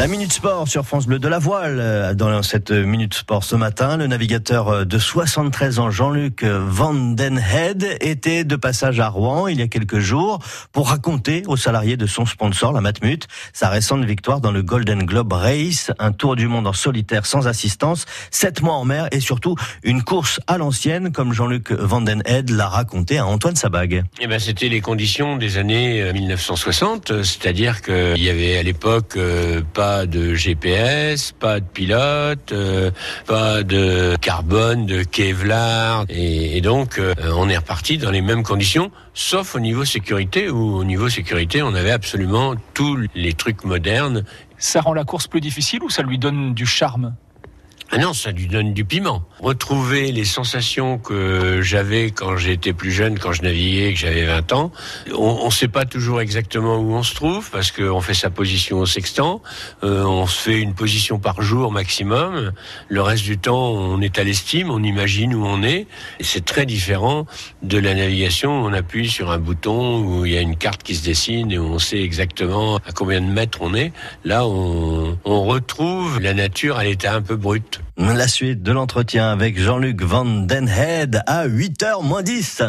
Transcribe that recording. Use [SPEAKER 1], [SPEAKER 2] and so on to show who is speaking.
[SPEAKER 1] La Minute Sport sur France Bleu de la Voile. Euh, dans cette Minute Sport ce matin, le navigateur euh, de 73 ans, Jean-Luc Van Den Head, était de passage à Rouen il y a quelques jours pour raconter aux salariés de son sponsor, la Matmut, sa récente victoire dans le Golden Globe Race, un tour du monde en solitaire sans assistance, sept mois en mer et surtout une course à l'ancienne, comme Jean-Luc Van Den Head l'a raconté à Antoine Sabag.
[SPEAKER 2] Eh ben, c'était les conditions des années 1960, euh, c'est-à-dire qu'il y avait à l'époque pas de GPS, pas de pilote, euh, pas de carbone, de Kevlar. Et, donc, euh, on est reparti dans les mêmes conditions, sauf au niveau sécurité, où au niveau sécurité, on avait absolument tous les trucs modernes.
[SPEAKER 3] Ça rend la course plus difficile ou ça lui donne du charme?
[SPEAKER 2] Ah non, ça lui donne du piment. Retrouver les sensations que j'avais quand j'étais plus jeune, quand je naviguais, que j'avais 20 ans. On ne sait pas toujours exactement où on se trouve parce qu'on fait sa position au sextant. Euh, on se fait une position par jour maximum. Le reste du temps, on est à l'estime, on imagine où on est. C'est très différent de la navigation où on appuie sur un bouton, où il y a une carte qui se dessine et où on sait exactement à combien de mètres on est. Là, on, on retrouve la nature à l'état un peu brut.
[SPEAKER 1] La suite de l'entretien avec Jean-Luc Van Den Head à 8h moins 10.